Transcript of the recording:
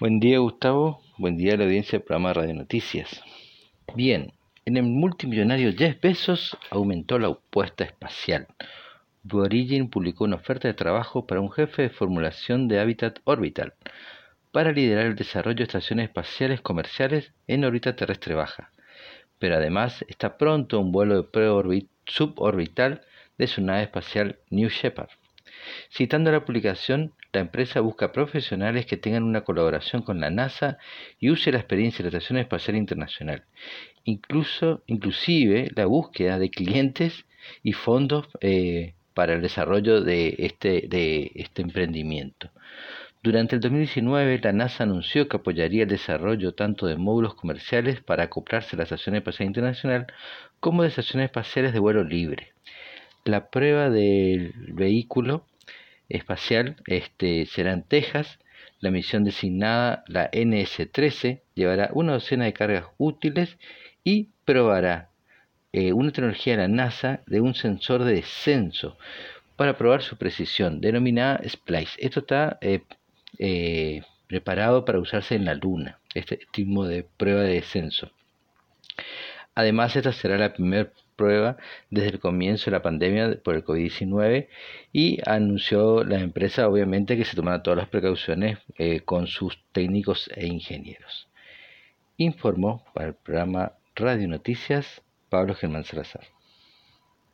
Buen día Gustavo, buen día a la audiencia del programa Radio Noticias. Bien, en el multimillonario Jeff Bezos aumentó la apuesta espacial. Blue Origin publicó una oferta de trabajo para un jefe de formulación de hábitat orbital para liderar el desarrollo de estaciones espaciales comerciales en órbita terrestre baja. Pero además está pronto un vuelo de prueba suborbital de su nave espacial New Shepard. Citando la publicación, la empresa busca profesionales que tengan una colaboración con la NASA y use la experiencia de la Estación Espacial Internacional, incluso, inclusive la búsqueda de clientes y fondos eh, para el desarrollo de este, de este emprendimiento. Durante el 2019, la NASA anunció que apoyaría el desarrollo tanto de módulos comerciales para acoplarse a la Estación Espacial Internacional como de estaciones espaciales de vuelo libre. La prueba del vehículo espacial este, será en Texas. La misión designada, la NS-13, llevará una docena de cargas útiles y probará eh, una tecnología de la NASA de un sensor de descenso para probar su precisión, denominada SPLICE. Esto está eh, eh, preparado para usarse en la Luna, este tipo de prueba de descenso. Además, esta será la primera prueba desde el comienzo de la pandemia por el COVID-19 y anunció la empresa obviamente que se tomará todas las precauciones eh, con sus técnicos e ingenieros. Informó para el programa Radio Noticias Pablo Germán Salazar.